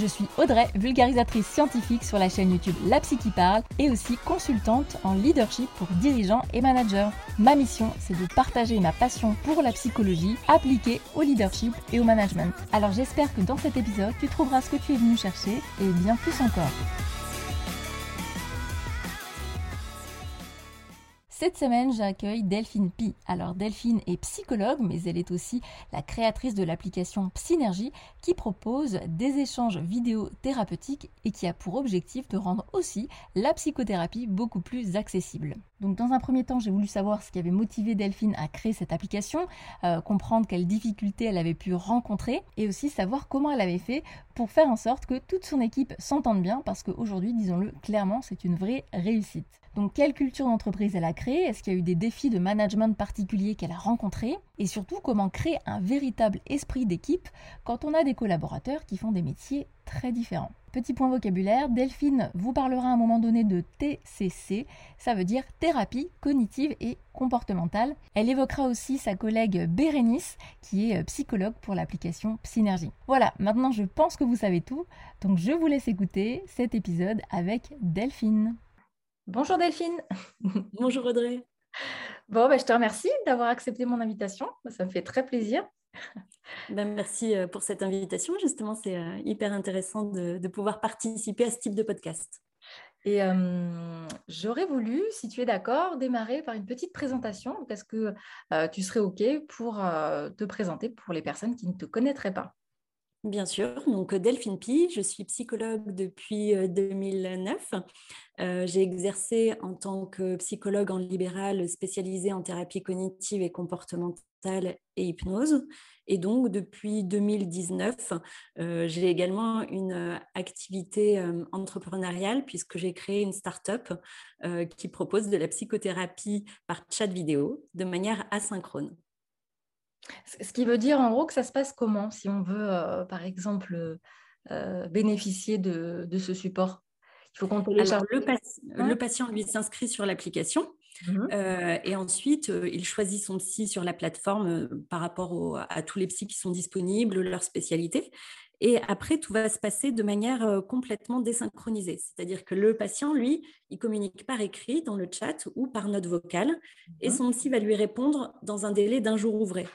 Je suis Audrey, vulgarisatrice scientifique sur la chaîne YouTube La Psy qui parle et aussi consultante en leadership pour dirigeants et managers. Ma mission, c'est de partager ma passion pour la psychologie appliquée au leadership et au management. Alors j'espère que dans cet épisode, tu trouveras ce que tu es venu chercher et bien plus encore. Cette semaine, j'accueille Delphine Pi. Alors Delphine est psychologue, mais elle est aussi la créatrice de l'application Psynergie qui propose des échanges vidéo thérapeutiques et qui a pour objectif de rendre aussi la psychothérapie beaucoup plus accessible. Donc dans un premier temps, j'ai voulu savoir ce qui avait motivé Delphine à créer cette application, euh, comprendre quelles difficultés elle avait pu rencontrer et aussi savoir comment elle avait fait pour faire en sorte que toute son équipe s'entende bien parce qu'aujourd'hui, disons-le clairement, c'est une vraie réussite. Donc quelle culture d'entreprise elle a créée? Est-ce qu'il y a eu des défis de management particuliers qu'elle a rencontrés? Et surtout comment créer un véritable esprit d'équipe quand on a des collaborateurs qui font des métiers très différents? Petit point vocabulaire, Delphine vous parlera à un moment donné de TCC, ça veut dire thérapie cognitive et comportementale. Elle évoquera aussi sa collègue Bérénice, qui est euh, psychologue pour l'application Synergie. Voilà, maintenant je pense que vous savez tout, donc je vous laisse écouter cet épisode avec Delphine. Bonjour Delphine. Bonjour Audrey. Bon, bah, je te remercie d'avoir accepté mon invitation. Ça me fait très plaisir. Ben, merci euh, pour cette invitation. Justement, c'est euh, hyper intéressant de, pouvoir participer à ce type de podcast. Et euh, j'aurais voulu, si tu es d'accord, démarrer par une petite présentation. Est-ce que tu serais OK pour te présenter pour les personnes qui ne te connaîtraient pas? Bien sûr, donc Delphine Pi, je suis psychologue depuis 2009. Euh, j'ai exercé en tant que psychologue en libéral spécialisée en thérapie cognitive et comportementale et hypnose. Et donc, depuis 2019, euh, j'ai également une activité euh, entrepreneuriale puisque j'ai créé une start-up qui propose de la psychothérapie par chat vidéo de manière asynchrone. Ce qui veut dire en gros que ça se passe comment si on veut, euh, par exemple, euh, bénéficier de, ce support? Il faut qu'on télécharge. le, le, patient, lui, s'inscrit sur l'application. Mmh euh, et ensuite, il choisit son psy sur la plateforme par rapport à tous les psys qui sont disponibles, leur spécialité. Et après, tout va se passer de manière complètement désynchronisée. C'est-à-dire que le patient, lui, il communique par écrit dans le chat ou par note vocale, et mmh son psy va lui répondre dans un délai d'un jour ouvré.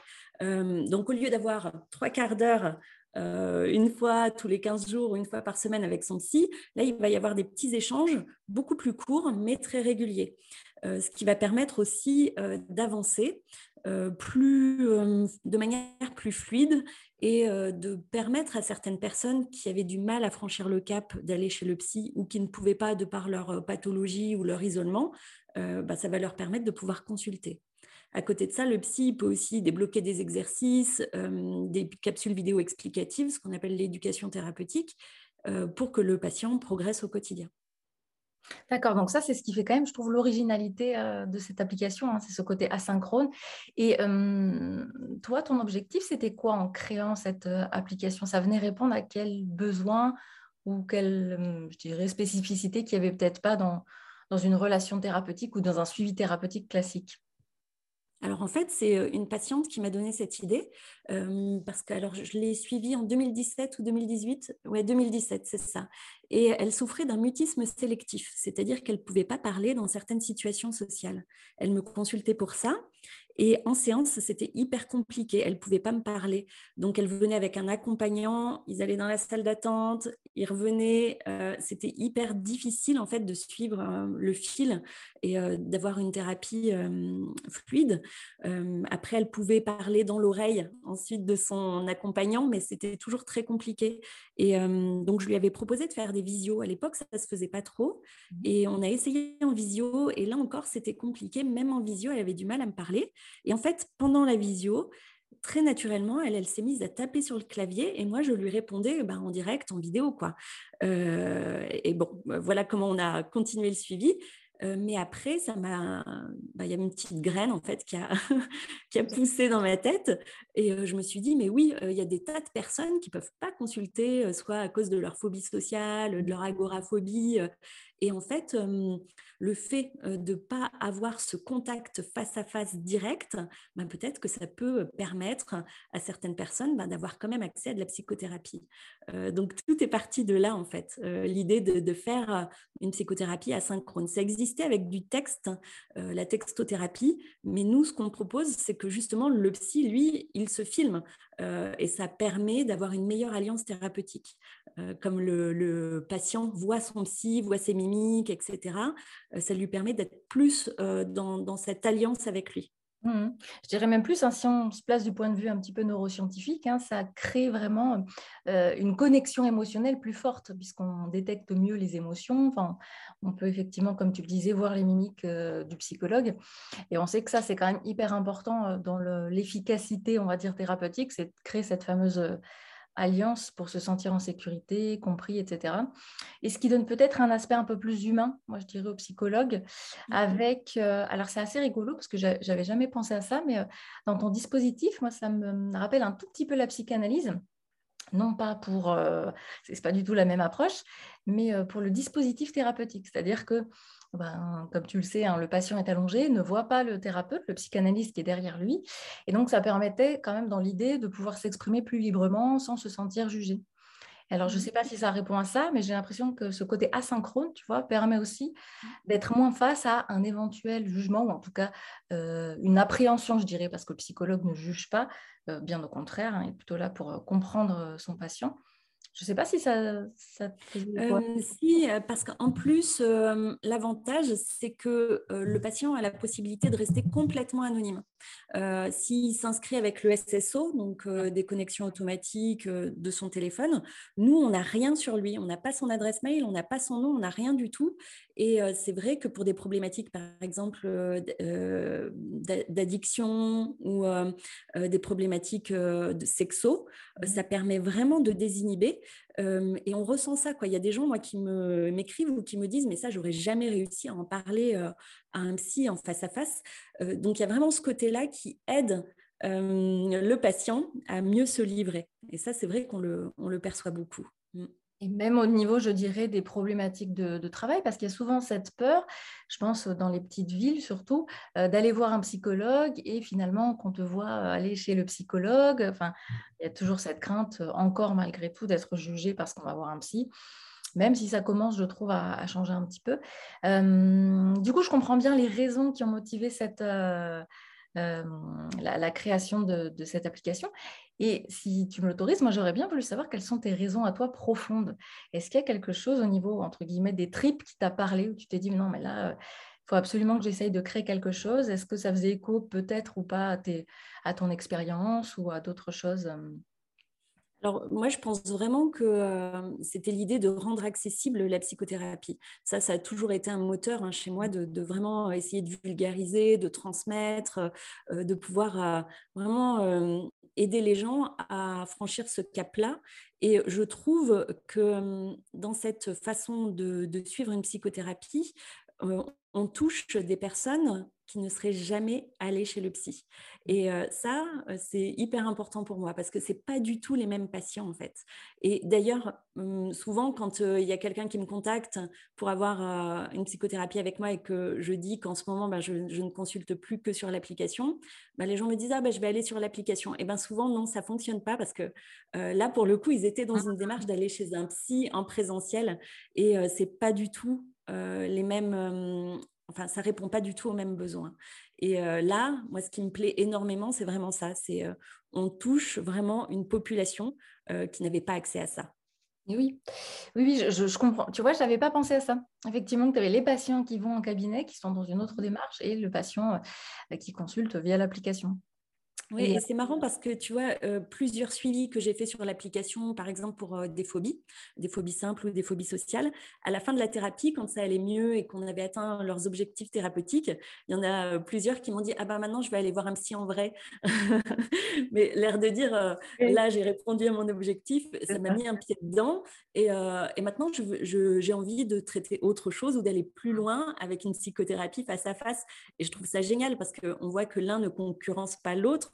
Donc, au lieu d'avoir trois quarts d'heure une fois tous les 15 jours ou une fois par semaine avec son psy, là, il va y avoir des petits échanges beaucoup plus courts, mais très réguliers. ce qui va permettre aussi d'avancer de manière plus fluide et de permettre à certaines personnes qui avaient du mal à franchir le cap d'aller chez le psy ou qui ne pouvaient pas de par leur pathologie ou leur isolement, bah, ça va leur permettre de pouvoir consulter. À côté de ça, le psy peut aussi débloquer des exercices, des capsules vidéo explicatives, ce qu'on appelle l'éducation thérapeutique, pour que le patient progresse au quotidien. D'accord, donc ça, c'est ce qui fait quand même, je trouve, l'originalité euh, de cette application, hein, c'est ce côté asynchrone. Et toi, ton objectif, c'était quoi en créant cette euh, application? Ça venait répondre à quel besoin ou quelle, je dirais, spécificité qu'il n'y avait peut-être pas dans une relation thérapeutique ou dans un suivi thérapeutique classique? Alors en fait, c'est une patiente qui m'a donné cette idée parce que je l'ai suivie en 2017 ou 2018. Ouais, 2017, c'est ça. Et elle souffrait d'un mutisme sélectif, c'est-à-dire qu'elle ne pouvait pas parler dans certaines situations sociales. Elle me consultait pour ça et en séance, c'était hyper compliqué. Elle ne pouvait pas me parler. Donc, elle venait avec un accompagnant. Ils allaient dans la salle d'attente. Ils revenaient. Euh, c'était hyper difficile, en fait, de suivre euh, le fil et euh, d'avoir une thérapie fluide. après, elle pouvait parler dans l'oreille ensuite de son accompagnant, mais c'était toujours très compliqué. Et donc, je lui avais proposé de faire des visios. À l'époque, ça ne se faisait pas trop. Mmh. Et on a essayé en visio. Et là encore, c'était compliqué. Même en visio, elle avait du mal à me parler. Et en fait, pendant la visio, très naturellement, elle, elle s'est mise à taper sur le clavier et moi, je lui répondais ben, en direct, en vidéo. quoi. Euh, et bon, voilà comment on a continué le suivi. Mais après, ça m'a, bah, il y a une petite graine en fait qui a, qui a poussé dans ma tête, et je me suis dit, mais oui, il y a des tas de personnes qui peuvent pas consulter, soit à cause de leur phobie sociale, de leur agoraphobie, et en fait, le fait de ne pas avoir ce contact face à face direct, ben, peut-être que ça peut permettre à certaines personnes ben, d'avoir quand même accès à de la psychothérapie. donc tout est parti de là, en fait, l'idée de, faire une psychothérapie asynchrone. Ça existait avec du texte, la textothérapie, mais nous, ce qu'on propose, c'est que justement, le psy, lui, il se filme et ça permet d'avoir une meilleure alliance thérapeutique. comme le, patient voit son psy, voit ses mimiques, etc., euh, ça lui permet d'être plus euh, dans, cette alliance avec lui. Mmh. Je dirais même plus, hein, si on se place du point de vue un petit peu neuroscientifique, hein, ça crée vraiment euh, une connexion émotionnelle plus forte puisqu'on détecte mieux les émotions. On peut effectivement, comme tu le disais, voir les mimiques du psychologue. Et on sait que ça, c'est quand même hyper important dans l'efficacité, on va dire, thérapeutique, c'est de créer cette fameuse alliance pour se sentir en sécurité, compris, etc. Et ce qui donne peut-être un aspect un peu plus humain, moi je dirais au psychologue, mmh avec, euh, alors c'est assez rigolo parce que j'avais jamais pensé à ça, mais euh, dans ton dispositif, moi ça me rappelle un tout petit peu la psychanalyse non pas pour, euh, c'est pas du tout la même approche, mais pour le dispositif thérapeutique. C'est-à-dire que ben, comme tu le sais, hein, le patient est allongé, ne voit pas le thérapeute, le psychanalyste qui est derrière lui. Et donc, ça permettait quand même dans l'idée de pouvoir s'exprimer plus librement sans se sentir jugé. Alors, je ne mmh. sais pas si ça répond à ça, mais j'ai l'impression que ce côté asynchrone, tu vois, permet aussi mmh. d'être moins face à un éventuel jugement, ou en tout cas euh, une appréhension, je dirais, parce que le psychologue ne juge pas, euh, bien au contraire, hein, il est plutôt là pour comprendre son patient. Je ne sais pas si ça, ça te euh, Si, parce qu'en plus, euh, l'avantage, c'est que le patient a la possibilité de rester complètement anonyme. S'il s'inscrit avec le SSO, donc des connexions automatiques de son téléphone, nous, on n'a rien sur lui. On n'a pas son adresse mail, on n'a pas son nom, on n'a rien du tout. Et c'est vrai que pour des problématiques, par exemple, d'addiction ou des problématiques de sexo, mmh. ça permet vraiment de désinhiber. Et on ressent ça. Quoi. Il y a des gens moi, qui m'écrivent ou qui me disent, mais ça, j'aurais jamais réussi à en parler à un psy en face à face. donc, il y a vraiment ce côté-là qui aide le patient à mieux se livrer. Et ça, c'est vrai qu'on le, perçoit beaucoup. Même au niveau, je dirais, des problématiques de, travail, parce qu'il y a souvent cette peur, je pense dans les petites villes surtout, euh, d'aller voir un psychologue et finalement qu'on te voit aller chez le psychologue. Enfin, il y a toujours cette crainte, euh, encore malgré tout, d'être jugé parce qu'on va voir un psy même si ça commence, je trouve, à, changer un petit peu. Euh, du coup, je comprends bien les raisons qui ont motivé cette, la, création de, cette application. Et si tu me l'autorises, moi j'aurais bien voulu savoir quelles sont tes raisons à toi profondes. Est-ce qu'il y a quelque chose au niveau, entre guillemets, des tripes qui t'a parlé, où tu t'es dit, non, mais là, il faut absolument que j'essaye de créer quelque chose? Est-ce que ça faisait écho peut-être ou pas à, à ton expérience ou à d'autres choses alors, moi, je pense vraiment que euh, c'était l'idée de rendre accessible la psychothérapie. Ça, ça a toujours été un moteur hein, chez moi de, vraiment essayer de vulgariser, de transmettre, euh, de pouvoir euh, vraiment aider les gens à franchir ce cap-là. Et je trouve que dans cette façon de, de suivre une psychothérapie, on touche des personnes qui ne seraient jamais allées chez le psy. Mmh. Et ça, c'est hyper important pour moi parce que c'est pas du tout les mêmes patients en fait. Et d'ailleurs, mmh, souvent quand il y a quelqu'un qui me contacte pour avoir une psychothérapie avec moi et que je dis qu'en ce moment, bah, je, ne consulte plus que sur l'application, bah, les gens me disent ah bah, je vais aller sur l'application. Et bien souvent non, ça fonctionne pas parce que là pour le coup, ils étaient dans une démarche d'aller chez un psy en présentiel et c'est pas du tout les mêmes, enfin, ça répond pas du tout aux mêmes besoins. Et là, moi, ce qui me plaît énormément, c'est vraiment ça. C'est on touche vraiment une population qui n'avait pas accès à ça. oui, oui, oui je, comprends. Tu vois, je n'avais pas pensé à ça. Effectivement, tu avais les patients qui vont en cabinet, qui sont dans une autre démarche, et le patient qui consulte via l'application. Oui, et, c'est marrant parce que tu vois, euh, plusieurs suivis que j'ai fait sur l'application, par exemple pour euh, des phobies, des phobies simples ou des phobies sociales, à la fin de la thérapie, quand ça allait mieux et qu'on avait atteint leurs objectifs thérapeutiques, il y en a plusieurs qui m'ont dit Ah ben maintenant, je vais aller voir un psy en vrai. Mais l'air de dire Là, j'ai répondu à mon objectif, ça m'a mis un pied dedans. Et, et maintenant, j'ai envie de traiter autre chose ou d'aller plus loin avec une psychothérapie face à face. Et je trouve ça génial parce qu'on voit que l'un ne concurrence pas l'autre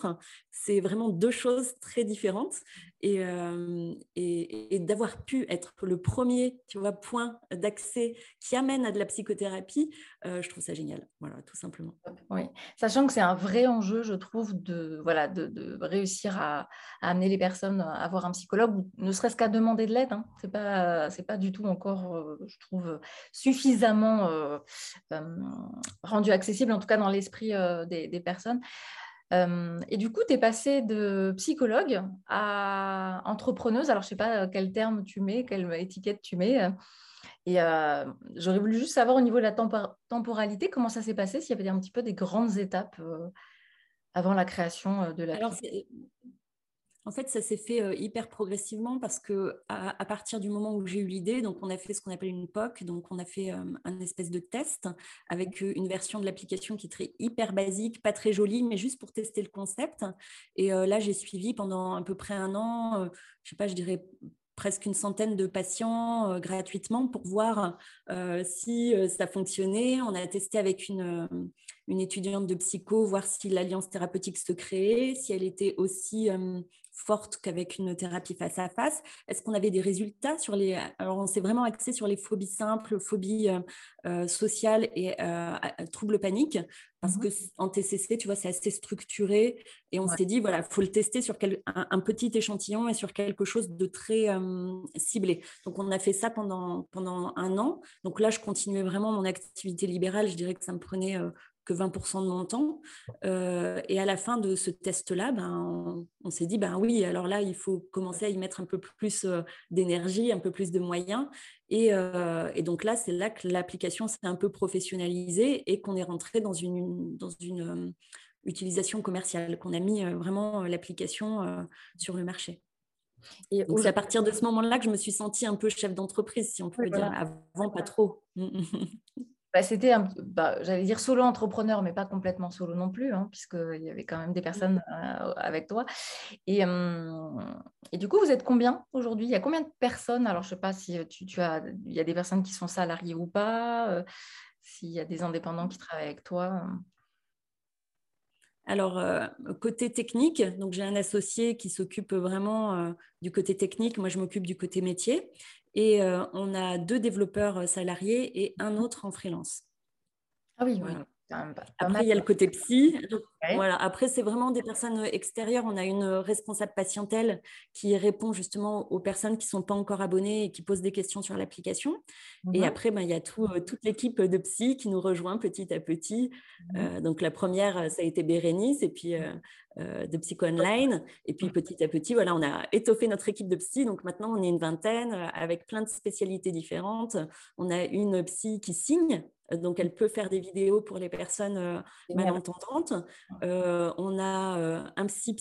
c'est vraiment deux choses très différentes. Euh, et, et, d'avoir pu être le premier point d'accès qui amène à de la psychothérapie, euh, je trouve ça génial. Voilà, tout simplement. Oui, sachant que c'est un vrai enjeu, je trouve, de, voilà, de, réussir à, amener les personnes à voir un psychologue, ou ne serait-ce qu'à demander de l'aide. Hein. Ce n'est pas, du tout encore, euh, je trouve, suffisamment rendu accessible, en tout cas dans l'esprit des, personnes. Euh, et du coup, tu es passée de psychologue à entrepreneuse. Alors, je ne sais pas quel terme tu mets, quelle étiquette tu mets. Et euh, j'aurais voulu juste savoir au niveau de la temporalité, comment ça s'est passé, s'il y avait un petit peu des grandes étapes euh, avant la création de la. Alors, en fait, ça s'est fait hyper progressivement parce que à, partir du moment où j'ai eu l'idée, donc on a fait ce qu'on appelle une POC, donc on a fait un espèce de test avec une version de l'application qui est très hyper basique, pas très jolie, mais juste pour tester le concept. Et là, j'ai suivi pendant à peu près un an, je sais pas, je dirais presque une centaine de patients gratuitement pour voir si ça fonctionnait. On a testé avec une, une étudiante de psycho, voir si l'alliance thérapeutique se créait, si elle était aussi forte qu'avec une thérapie face à face Est-ce qu'on avait des résultats sur les... Alors, on s'est vraiment axé sur les phobies simples, phobies euh, euh, sociales et euh, troubles paniques, parce mmh que en TCC, tu vois, c'est assez structuré, et on s'est dit, voilà, il faut le tester sur un, petit échantillon et sur quelque chose de très ciblé. Donc, on a fait ça pendant, pendant un an. Donc là, je continuais vraiment mon activité libérale. Je dirais que ça me prenait que 20% de mon temps. Euh, et à la fin de ce test-là, ben, on, s'est dit, ben oui, alors là, il faut commencer à y mettre un peu plus euh, d'énergie, un peu plus de moyens. Et, euh, et donc là, c'est là que l'application s'est un peu professionnalisée et qu'on est rentré dans une, dans une utilisation commerciale, qu'on a mis vraiment l'application sur le marché. Et c'est à partir de ce moment-là que je me suis sentie un peu chef d'entreprise, si on peut dire. Avant, pas trop. Bah, c'était, bah, j'allais dire solo entrepreneur, mais pas complètement solo non plus, hein, puisqu'il y avait quand même des personnes euh, avec toi. Et, et, du coup, vous êtes combien aujourd'hui? Il y a combien de personnes? Alors, je ne sais pas si tu, tu, as, il y a des personnes qui sont salariées ou pas, euh, s'il y a des indépendants qui travaillent avec toi. Alors, euh, côté technique, donc j'ai un associé qui s'occupe vraiment du côté technique, moi je m'occupe du côté métier. Et euh, on a deux développeurs euh, salariés et un autre en freelance. Ah oui, oui. Après, il y a le côté psy. Voilà. Après, c'est vraiment des personnes euh, extérieures. On a une responsable patientèle qui répond justement aux personnes qui ne sont pas encore abonnées et qui posent des questions sur l'application. Et mhm. après, ben, il y a tout, toute l'équipe de psy qui nous rejoint petit à petit. Mhm. donc, la première, ça a été Bérénice. Et puis, euh, de Psycho Online. Et puis petit à petit, voilà, on a étoffé notre équipe de psy. Donc maintenant, on est une vingtaine euh, avec plein de spécialités différentes. On a une psy qui signe. Euh, donc, elle peut faire des vidéos pour les personnes malentendantes. On a un psy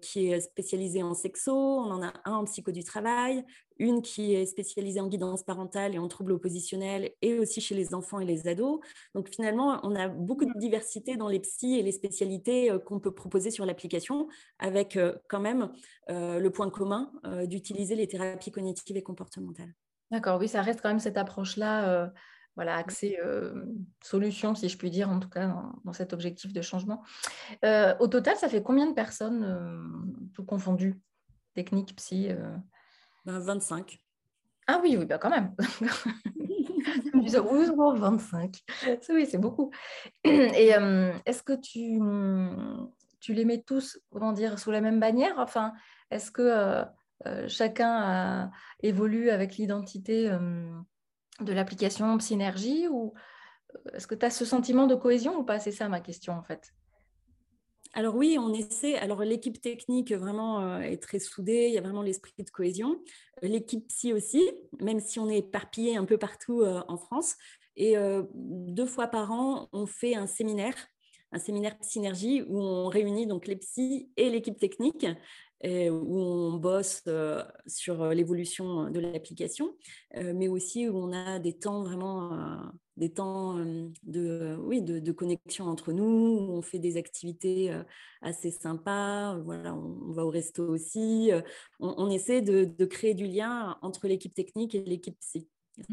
qui est spécialisé en sexo. On en a un en psycho du travail une qui est spécialisée en guidance parentale et en troubles oppositionnels et aussi chez les enfants et les ados. Donc finalement, on a beaucoup de diversité dans les psys et les spécialités euh, qu'on peut proposer sur l'application avec euh, quand même euh, le point commun d'utiliser les thérapies cognitives et comportementales. D'accord, oui, ça reste quand même cette approche-là, voilà, accès solution, si je puis dire, en tout cas, dans, cet objectif de changement. au total, ça fait combien de personnes, tout confondu, technique, psy 25. Ben, ah oui, oui, bah quand même. 25. Oui, c'est beaucoup. Et euh, est-ce que tu, tu les mets tous, comment dire, sous la même bannière? Enfin, est-ce que euh, euh, chacun évolue avec l'identité de l'application Synergie ou est-ce que tu as ce sentiment de cohésion ou pas? C'est ça ma question en fait. Alors oui, on essaie. Alors l'équipe technique vraiment euh, est très soudée, il y a vraiment l'esprit de cohésion. L'équipe psy aussi, même si on est éparpillé un peu partout euh, en France. Et euh, deux fois par an, on fait un séminaire un séminaire synergie où on réunit donc les psys et l'équipe technique et où on bosse sur l'évolution de l'application, mais aussi où on a des temps vraiment, des temps de, oui, de, connexion entre nous, où on fait des activités assez sympas, voilà, on, va au resto aussi, on, essaie de, de, créer du lien entre l'équipe technique et l'équipe psy.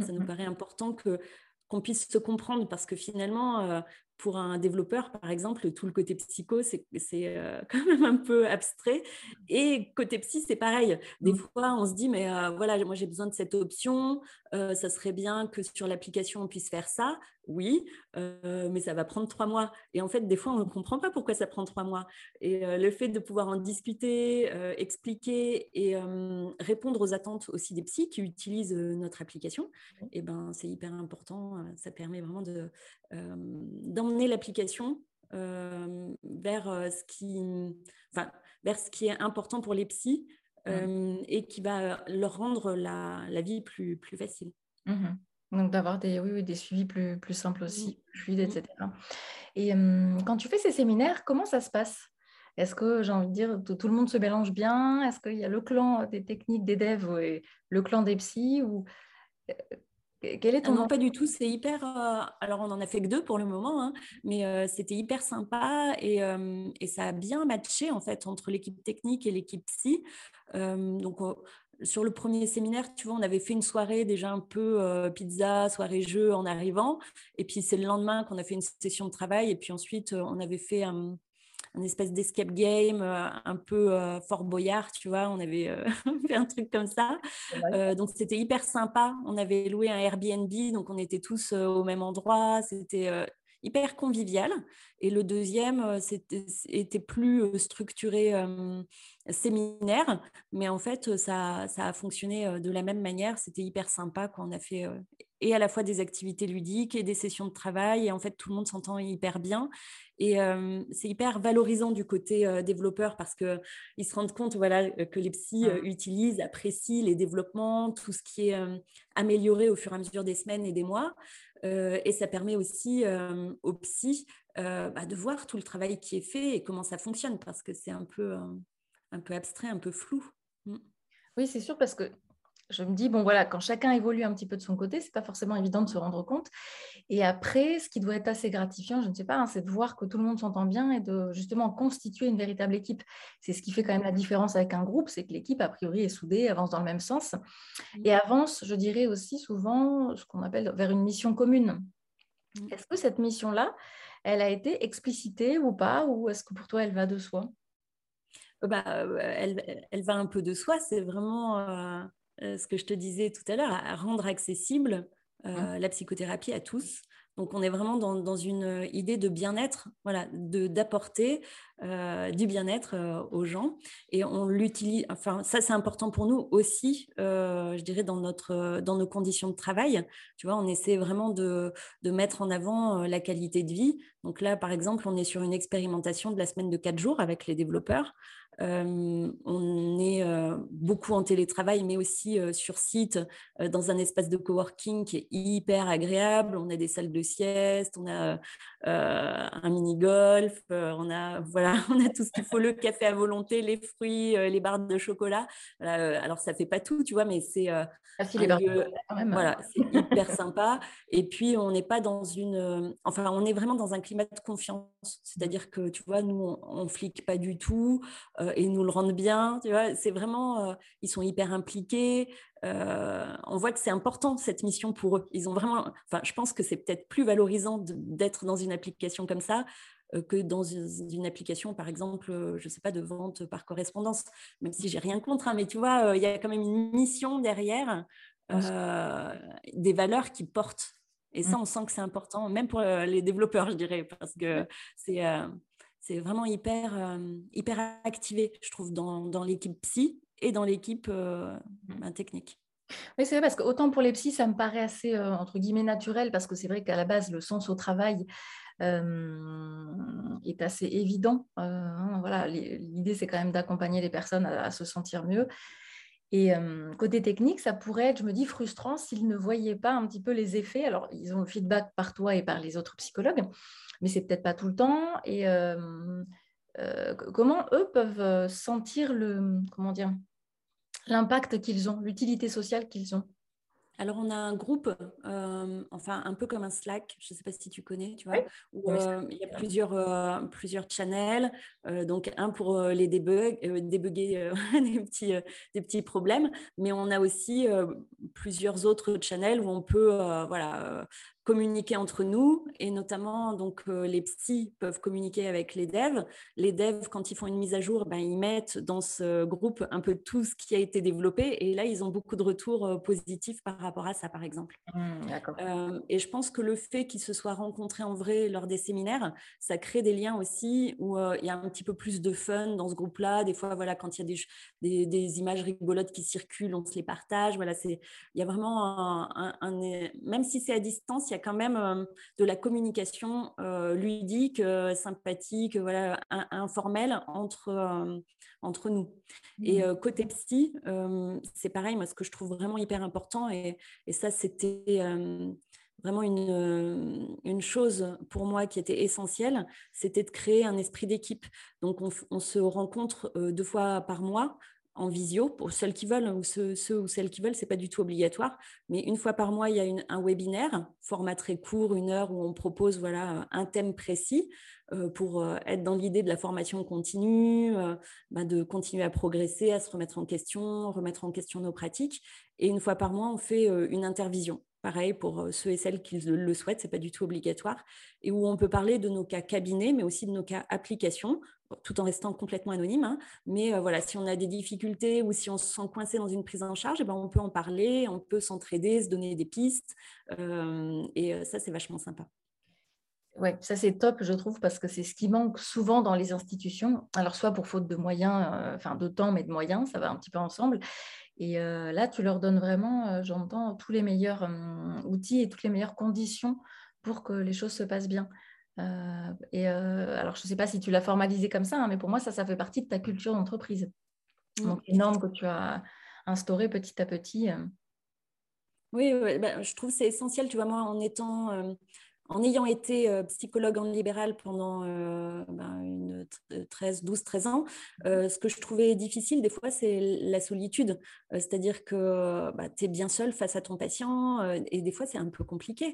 Ça nous mmh paraît important que qu'on puisse se comprendre parce que finalement, pour un développeur, par exemple, tout le côté psycho, c'est euh, quand même un peu abstrait. Et côté psy, c'est pareil. Des mmh. fois, on se dit, mais euh, voilà, moi j'ai besoin de cette option, euh, ça serait bien que sur l'application, on puisse faire ça. Oui, mais ça va prendre trois mois. Et en fait, des fois, on ne comprend pas pourquoi ça prend trois mois. Et le fait de pouvoir en discuter, expliquer et répondre aux attentes aussi des psys qui utilisent notre application, mmh. et eh ben, c'est hyper important. Ça permet vraiment de, l'application vers, ce qui, enfin, vers ce qui est important pour les psys mmh. et qui va leur rendre la, la vie plus, plus facile. Mmh Donc d'avoir des, oui, des suivis plus, plus simples aussi, fluides, etc. Et quand tu fais ces séminaires, comment ça se passe? Est-ce que, j'ai envie de dire, tout, le monde se mélange bien? Est-ce qu'il y a le clan des techniques, des devs et le clan des psys? Ou... Quel est ton ah non, pas du tout. C'est hyper. Euh, alors, on en a fait que deux pour le moment, hein, mais euh, c'était hyper sympa et, euh, et, ça a bien matché en fait entre l'équipe technique et l'équipe psy. donc, sur le premier séminaire, tu vois, on avait fait une soirée déjà un peu pizza, soirée jeu en arrivant, et puis c'est le lendemain qu'on a fait une session de travail, et puis ensuite on avait fait un un espèce d'escape game euh, un peu euh, fort boyard, tu vois. On avait euh, fait un truc comme ça. donc c'était hyper sympa. On avait loué un Airbnb, donc on était tous au même endroit. C'était hyper convivial. Et le deuxième c'était, était plus structuré séminaire, mais en fait, ça, ça, a fonctionné de la même manière. C'était hyper sympa quand on a fait et à la fois des activités ludiques et des sessions de travail. Et en fait, tout le monde s'entend hyper bien. Et c'est hyper valorisant du côté développeur parce qu'ils se rendent compte voilà, que les psys mmh. utilisent, apprécient les développements, tout ce qui est amélioré au fur et à mesure des semaines et des mois. Et ça permet aussi aux psys bah, de voir tout le travail qui est fait et comment ça fonctionne parce que c'est un peu, un peu abstrait, un peu flou. Mmh. Oui, c'est sûr, parce que je me dis, bon voilà, quand chacun évolue un petit peu de son côté, c'est pas forcément évident de se rendre compte. Et après, ce qui doit être assez gratifiant, je ne sais pas, hein, c'est de voir que tout le monde s'entend bien et de justement constituer une véritable équipe. C'est ce qui fait quand même la différence avec un groupe, c'est que l'équipe, a priori, est soudée, avance dans le même sens et avance, je dirais aussi souvent, ce qu'on appelle vers une mission commune. Mmh. Est-ce que cette mission-là, elle a été explicitée ou pas, ou est-ce que pour toi, elle va de soi? Bah, euh, elle, elle, va un peu de soi, c'est vraiment... Euh, euh, ce que je te disais tout à l'heure, à, rendre accessible euh, mmh. la psychothérapie à tous. Donc, on est vraiment dans, une idée de bien-être, voilà, d'apporter euh, du bien-être aux gens. Et on l'utilise, enfin, ça, c'est important pour nous aussi, je dirais, dans, notre, dans nos conditions de travail. Tu vois, on essaie vraiment de, de mettre en avant la qualité de vie. Donc là, par exemple, on est sur une expérimentation de la semaine de quatre jours avec les développeurs on est beaucoup en télétravail, mais aussi sur site, dans un espace de coworking qui est hyper agréable. On a des salles de sieste, on a un mini-golf, on, a, voilà, on a tout ce qu'il faut, le café à volonté, les fruits, les barres de chocolat. alors, ça fait pas tout, tu vois, mais c'est ah, voilà, c'est hyper sympa. Et puis, on n'est pas dans une... enfin, on est vraiment dans un climat de confiance. C'est-à-dire que, tu vois, nous, on, ne flique pas du tout. Euh, et nous le rendent bien. Tu vois, c'est vraiment, euh, ils sont hyper impliqués. Euh, on voit que c'est important cette mission pour eux. Ils ont vraiment, enfin, je pense que c'est peut-être plus valorisant d'être dans une application comme ça que dans une, application, par exemple, je ne sais pas, de vente par correspondance, même si j'ai rien contre, hein, mais tu vois, il y a quand même une mission derrière, des valeurs qui portent. Et ça, mmh. on sent que c'est important, même pour les développeurs, je dirais, parce que c'est c'est vraiment hyper, euh, hyper activé, je trouve, dans, dans l'équipe psy et dans l'équipe euh, mmh. ben, technique. Oui, c'est vrai, parce que autant pour les psys, ça me paraît assez, euh, entre guillemets, naturel, parce que c'est vrai qu'à la base, le sens au travail est assez évident. Hein, voilà, l'idée, c'est quand même d'accompagner les personnes à, se sentir mieux. Et côté technique, ça pourrait être, je me dis, frustrant s'ils ne voyaient pas un petit peu les effets. Alors, ils ont le feedback par toi et par les autres psychologues, mais c'est peut-être pas tout le temps. Et comment eux peuvent sentir l'impact qu'ils ont, l'utilité sociale qu'ils ont? Alors, on a un groupe, euh, enfin un peu comme un Slack, je ne sais pas si tu connais, tu vois, où euh, il y a plusieurs, euh, plusieurs channels. donc, un pour les débug, débugger des, petits, des petits problèmes, mais on a aussi plusieurs autres channels où on peut voilà, communiquer entre nous et notamment donc euh, les psys peuvent communiquer avec les devs. Les devs quand ils font une mise à jour, ben, ils mettent dans ce groupe un peu tout ce qui a été développé et là ils ont beaucoup de retours euh, positifs par rapport à ça par exemple. Mmh, euh, et je pense que le fait qu'ils se soient rencontrés en vrai lors des séminaires, ça crée des liens aussi où il y a un petit peu plus de fun dans ce groupe-là. Des fois voilà quand il y a des, des, images rigolotes qui circulent, on se les partage. Voilà c'est il y a vraiment un, un même si c'est à distance il y a quand même euh, de la communication euh, ludique, euh, sympathique, voilà, informelle entre, entre nous. Et mmh. côté psy, c'est pareil, moi, ce que je trouve vraiment hyper important, et, et ça, c'était vraiment une, une, chose pour moi qui était essentielle, c'était de créer un esprit d'équipe. Donc, on, on, se rencontre deux fois par mois en visio pour celles qui veulent ou ceux, celles qui veulent, c'est pas du tout obligatoire. Mais une fois par mois, il y a un webinaire, format très court, une heure où on propose voilà un thème précis euh, pour euh, être dans l'idée de la formation continue, euh, bah, de continuer à progresser, à se remettre en question, remettre en question nos pratiques. Et une fois par mois, on fait une intervision. Pareil pour ceux et celles qui le souhaitent, c'est pas du tout obligatoire, et où on peut parler de nos cas cabinets, mais aussi de nos cas applications, tout en restant complètement anonyme. Hein. Mais euh, voilà, si on a des difficultés ou si on se sent coincé dans une prise en charge, eh ben, on peut en parler, on peut s'entraider, se donner des pistes. Euh, et euh, ça, c'est vachement sympa. Oui, ça c'est top, je trouve, parce que c'est ce qui manque souvent dans les institutions. Alors, soit pour faute de moyens, enfin de temps, mais de moyens, ça va un petit peu ensemble. Et là, tu leur donnes vraiment, j'entends, tous les meilleurs outils et toutes les meilleures conditions pour que les choses se passent bien. Euh, et euh, alors, je ne sais pas si tu l'as formalisé comme ça, hein, mais pour moi, ça, ça fait partie de ta culture d'entreprise. Mmh. Donc, énorme que tu as instauré petit à petit. Euh. Oui, bah, je trouve c'est essentiel, tu vois, moi, en étant, en ayant été psychologue en libéral pendant ben, une 13, 12, 13 ans, ce que je trouvais difficile des fois, c'est la solitude. C'est-à-dire que bah, tu es bien seul face à ton patient et des fois, c'est un peu compliqué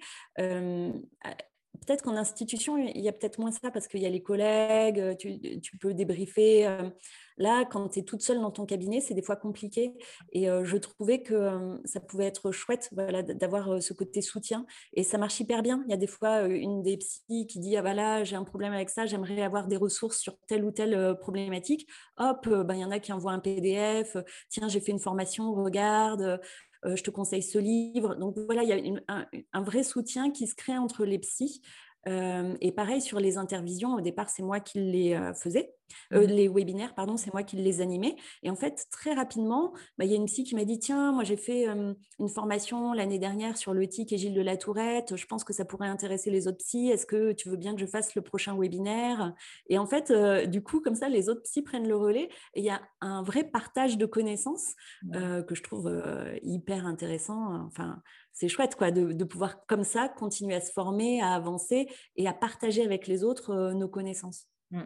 peut-être qu'en institution, il y a peut-être moins ça parce qu'il y a les collègues, euh, tu, peux débriefer. Euh. Là, quand tu es toute seule dans ton cabinet, c'est des fois compliqué. Et euh, je trouvais que ça pouvait être chouette voilà, d'avoir ce côté soutien. Et ça marche hyper bien. Il y a des fois une des psys qui dit Ah voilà, j'ai un problème avec ça, j'aimerais avoir des ressources sur telle ou telle problématique. Hop, ben, il y en a qui envoient un PDF. Tiens, j'ai fait une formation, regarde. Euh, je te conseille ce livre. Donc voilà, il y a un, vrai soutien qui se crée entre les psys. Euh, et pareil sur les intervisions, au départ, c'est moi qui les euh, faisais. Euh, les webinaires, pardon, c'est moi qui les animais. Et en fait, très rapidement, bah, il y a une psy qui m'a dit Tiens, moi j'ai fait une formation l'année dernière sur le TIC et Gilles de la Tourette. Je pense que ça pourrait intéresser les autres psys. Est-ce que tu veux bien que je fasse le prochain webinaire? Et en fait, du coup, comme ça, les autres psys prennent le relais. Et il y a un vrai partage de connaissances que je trouve hyper intéressant. Enfin, c'est chouette quoi, de, de, pouvoir comme ça continuer à se former, à avancer et à partager avec les autres nos connaissances. Mmh.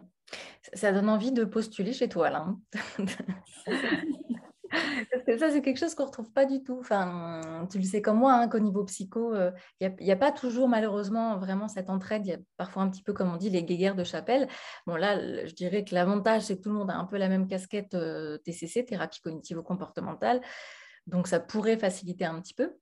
Ça donne envie de postuler chez toi, là. Hein. Parce que ça, c'est quelque chose qu'on ne retrouve pas du tout. Enfin, tu le sais comme moi, hein, qu'au niveau psycho, il euh, n'y a, pas toujours, malheureusement, vraiment cette entraide. Il y a parfois un petit peu, comme on dit, les guéguerres de chapelle. Bon, là, je dirais que l'avantage, c'est que tout le monde a un peu la même casquette euh, TCC, thérapie cognitive-comportementale. Donc, ça pourrait faciliter un petit peu.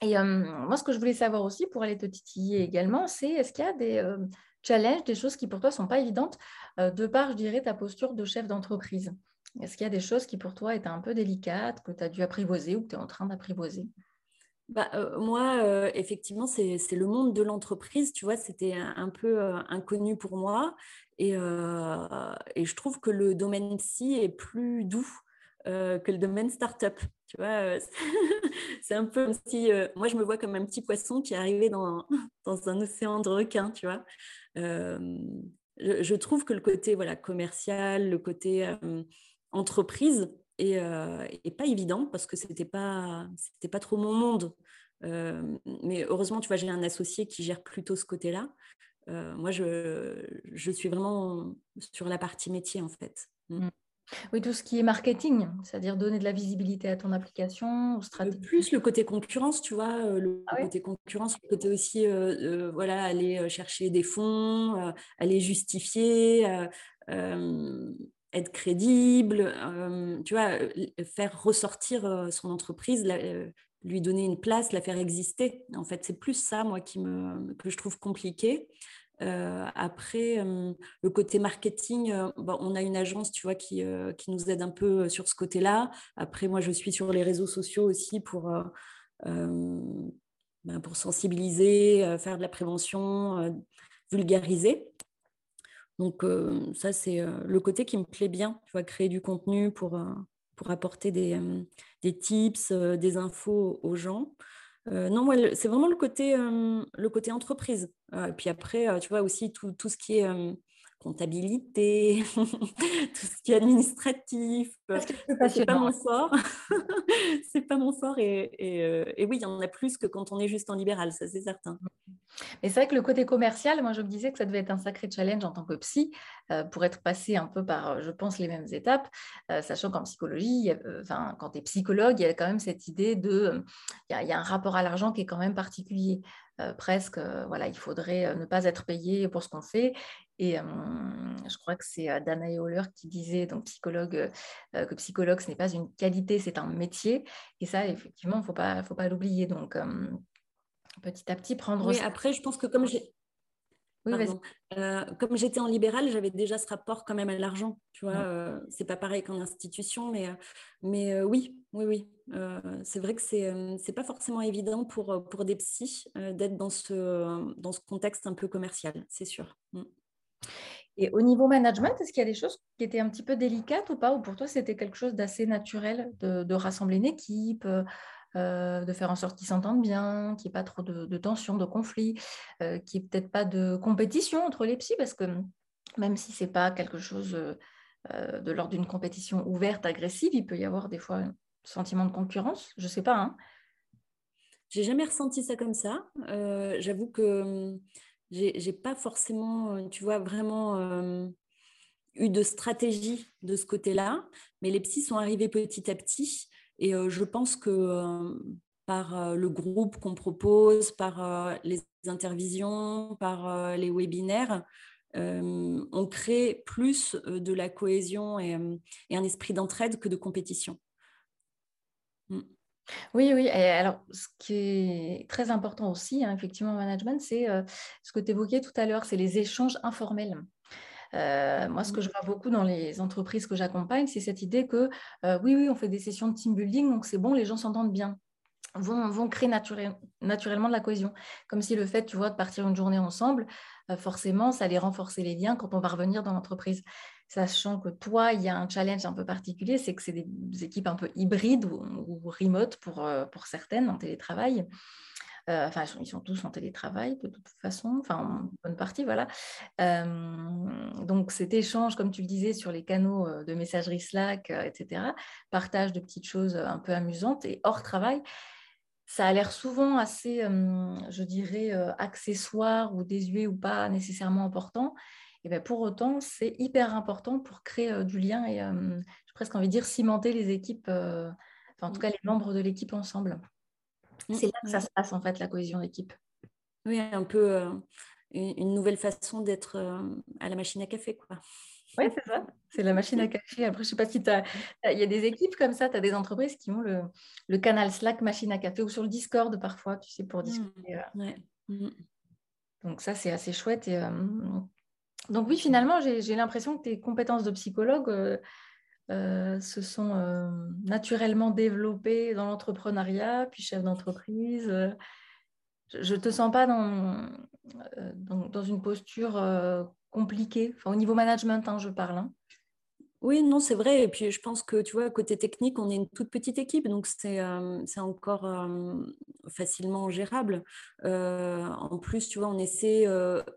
Et euh, moi, ce que je voulais savoir aussi, pour aller te titiller également, c'est est-ce qu'il y a des challenges, des choses qui pour toi ne sont pas évidentes, euh, de par, je dirais, ta posture de chef d'entreprise Est-ce qu'il y a des choses qui pour toi étaient un peu délicates, que tu as dû apprivoiser ou que tu es en train d'apprivoiser? Bah, euh, moi, euh, effectivement, c'est le monde de l'entreprise, tu vois, c'était un, peu inconnu pour moi. Et, et, je trouve que le domaine psy est plus doux que le domaine startup. Tu vois, c'est un peu comme si moi je me vois comme un petit poisson qui est arrivé dans, dans un océan de requins, tu vois je, trouve que le côté voilà, commercial, le côté entreprise et, pas évident parce que c'était pas c'était pas trop mon monde. mais heureusement, tu vois, j'ai un associé qui gère plutôt ce côté-là. moi, je, je, suis vraiment sur la partie métier en fait. Mmh. Oui, tout ce qui est marketing, c'est-à-dire donner de la visibilité à ton application, ou stratégie. Plus le côté concurrence, tu vois, le ah côté concurrence, le côté aussi, voilà, aller chercher des fonds, aller justifier, être crédible, tu vois, faire ressortir son entreprise, lui donner une place, la faire exister. En fait, c'est plus ça, moi, qui me, que je trouve compliqué. Euh, après, le côté marketing, euh, on a une agence, tu vois, qui, qui, nous aide un peu sur ce côté-là. Après, moi, je suis sur les réseaux sociaux aussi pour, ben, pour sensibiliser, faire de la prévention, vulgariser. Donc, ça, c'est le côté qui me plaît bien, tu vois, créer du contenu pour, pour apporter des, des tips, des infos aux gens. Euh, non, moi, c'est vraiment le côté, côté entreprise. et puis après, tu vois, aussi tout, tout ce qui est comptabilité, tout ce qui est administratif. C'est pas mon fort. c'est pas mon fort. Et, et, oui, il y en a plus que quand on est juste en libéral, ça c'est certain. Mais c'est vrai que le côté commercial, moi je me disais que ça devait être un sacré challenge en tant que psy pour être passé un peu par, je pense, les mêmes étapes, sachant qu'en psychologie, enfin, quand tu es psychologue, il y a quand même cette idée de, il y, a un rapport à l'argent qui est quand même particulier. presque, voilà, il faudrait ne pas être payé pour ce qu'on fait et je crois que c'est Dana Euler qui disait, donc psychologue, que psychologue, ce n'est pas une qualité, c'est un métier. Et ça, effectivement, il ne faut pas, faut pas l'oublier. Donc, petit à petit, prendre... Oui, après, je pense que comme j'ai... Oui, euh, comme j'étais en libéral, j'avais déjà ce rapport quand même à l'argent. Tu vois, euh, c'est pas pareil qu'en institution, mais, mais oui, oui, oui. c'est vrai que c'est c'est pas forcément évident pour, pour des psys d'être dans ce, dans ce contexte un peu commercial, c'est sûr. Mmh. Et au niveau management, est-ce qu'il y a des choses qui étaient un petit peu délicates ou pas Ou pour toi, c'était quelque chose d'assez naturel de, rassembler une équipe, euh, de faire en sorte qu'ils s'entendent bien, qu'il n'y ait pas trop de, de tensions, de conflits, euh, qu'il n'y ait peut-être pas de compétition entre les psys? Parce que même si ce n'est pas quelque chose euh, de l'ordre d'une compétition ouverte, agressive, il peut y avoir des fois un sentiment de concurrence. Je ne sais pas. Hein. J'ai jamais ressenti ça comme ça. J'avoue que hum, j'ai pas forcément, euh, tu vois, vraiment euh, eu de stratégie de ce côté-là, mais les psys sont arrivés petit à petit et euh, je pense que par le groupe qu'on propose, par les intervisions, par les webinaires, on crée plus de la cohésion et, un esprit d'entraide que de compétition. Oui, oui. Et alors, ce qui est très important aussi, hein, effectivement, en management, c'est euh, ce que tu évoquais tout à l'heure, c'est les échanges informels. Euh, moi, ce que mmh. je vois beaucoup dans les entreprises que j'accompagne, c'est cette idée que euh, oui, oui, on fait des sessions de team building, donc c'est bon, les gens s'entendent bien. Vont, vont créer naturellement de la cohésion. Comme si le fait, tu vois, de partir une journée ensemble, forcément, ça allait renforcer les liens quand on va revenir dans l'entreprise sachant que toi, il y a un challenge un peu particulier, c'est que c'est des équipes un peu hybrides ou, remote pour, euh, pour certaines en télétravail. Euh, enfin, ils sont tous en télétravail de toute façon, enfin, en bonne partie, voilà. Euh, donc, cet échange, comme tu le disais, sur les canaux de messagerie Slack, etc., partage de petites choses un peu amusantes et hors travail, ça a l'air souvent assez, je dirais, accessoire ou désuet ou pas nécessairement important. Et ben, pour autant, c'est hyper important pour créer euh, du lien et, euh, j'ai presque envie de dire, cimenter les équipes, euh, enfin, en tout mmh. cas les membres de l'équipe ensemble. Mmh, c'est là que ça se passe, en fait, la cohésion d'équipe. Oui, un peu une nouvelle façon d'être à la machine à café, quoi. Oui, c'est ça. C'est la machine à café. Après, je ne sais pas si tu as... Il y a des équipes comme ça, tu as des entreprises qui ont le, le, canal Slack machine à café ou sur le Discord parfois, tu sais, pour mmh, discuter. Donc ça, c'est assez chouette. Et, donc oui, finalement, j'ai l'impression que tes compétences de psychologue euh, euh, se sont euh, naturellement développées dans l'entrepreneuriat, puis chef d'entreprise. Je ne te sens pas dans, dans, une posture compliquée, enfin, au niveau management, hein, je parle. Hein. Oui, non, c'est vrai. Et puis, je pense que, tu vois, côté technique, on est une toute petite équipe, donc c'est encore facilement gérable. en plus, tu vois, on essaie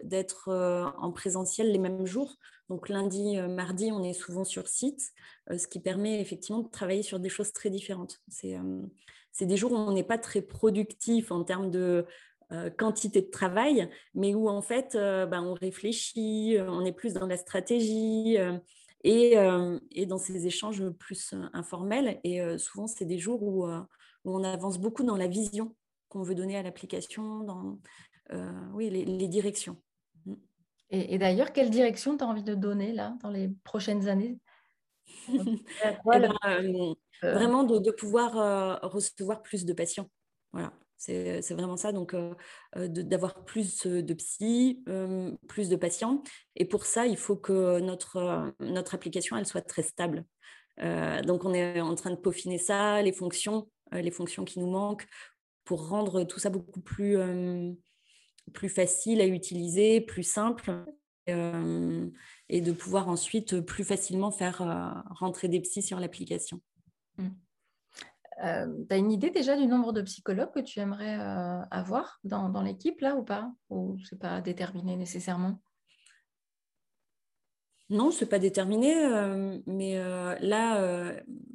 d'être en présentiel les mêmes jours. Donc, lundi, mardi, on est souvent sur site, ce qui permet effectivement de travailler sur des choses très différentes. C'est des jours où on n'est pas très productif en termes de quantité de travail, mais où en fait, ben, on réfléchit, on est plus dans la stratégie. Euh, et, dans ces échanges plus euh, informels. Et euh, souvent, c'est des jours où, on avance beaucoup dans la vision qu'on veut donner à l'application, dans oui, les, directions. Mm. Et, d'ailleurs, quelle direction tu as envie de donner là dans les prochaines années? Eh ben, Vraiment de, de pouvoir recevoir plus de patients. Voilà. C'est vraiment ça, donc euh, euh, d'avoir plus de psy, euh, plus de patients. Et pour ça, il faut que notre, notre application, elle soit très stable. donc on est en train de peaufiner ça, les fonctions, les fonctions qui nous manquent, pour rendre tout ça beaucoup plus, plus facile à utiliser, plus simple. et de pouvoir ensuite plus facilement faire rentrer des psys sur l'application. Mmh. Euh, tu as une idée déjà du nombre de psychologues que tu aimerais euh, avoir dans, dans l'équipe là ou pas? Ou c'est pas déterminé nécessairement? Non, ce n'est pas déterminé, euh, mais là,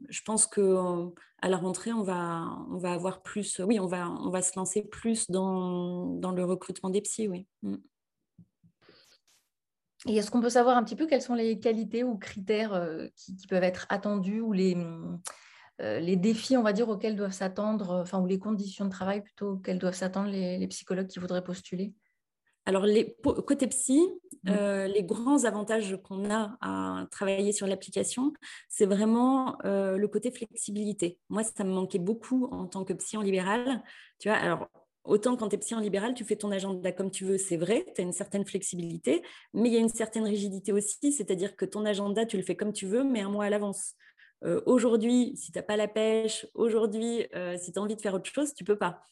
je pense que à la rentrée, on va, on va avoir plus. Oui, on va, on va se lancer plus dans, dans le recrutement des psys, oui. Mm. Et est-ce qu'on peut savoir un petit peu quelles sont les qualités ou critères qui, qui, peuvent être attendus ou les, euh, les défis, on va dire, auxquels doivent s'attendre, euh, enfin, ou les conditions de travail plutôt auxquelles doivent s'attendre les, psychologues qui voudraient postuler? Alors, les, côté psy, mmh. euh, les grands avantages qu'on a à travailler sur l'application, c'est vraiment le côté flexibilité. Moi, ça me manquait beaucoup en tant que psy en libéral. Tu vois, alors, autant quand tu es psy en libéral, tu fais ton agenda comme tu veux, c'est vrai, tu as une certaine flexibilité, mais il y a une certaine rigidité aussi, c'est-à-dire que ton agenda, tu le fais comme tu veux, mais un mois à l'avance. Euh, aujourd'hui, si tu n'as pas la pêche, aujourd'hui, euh, si tu as envie de faire autre chose, tu peux pas.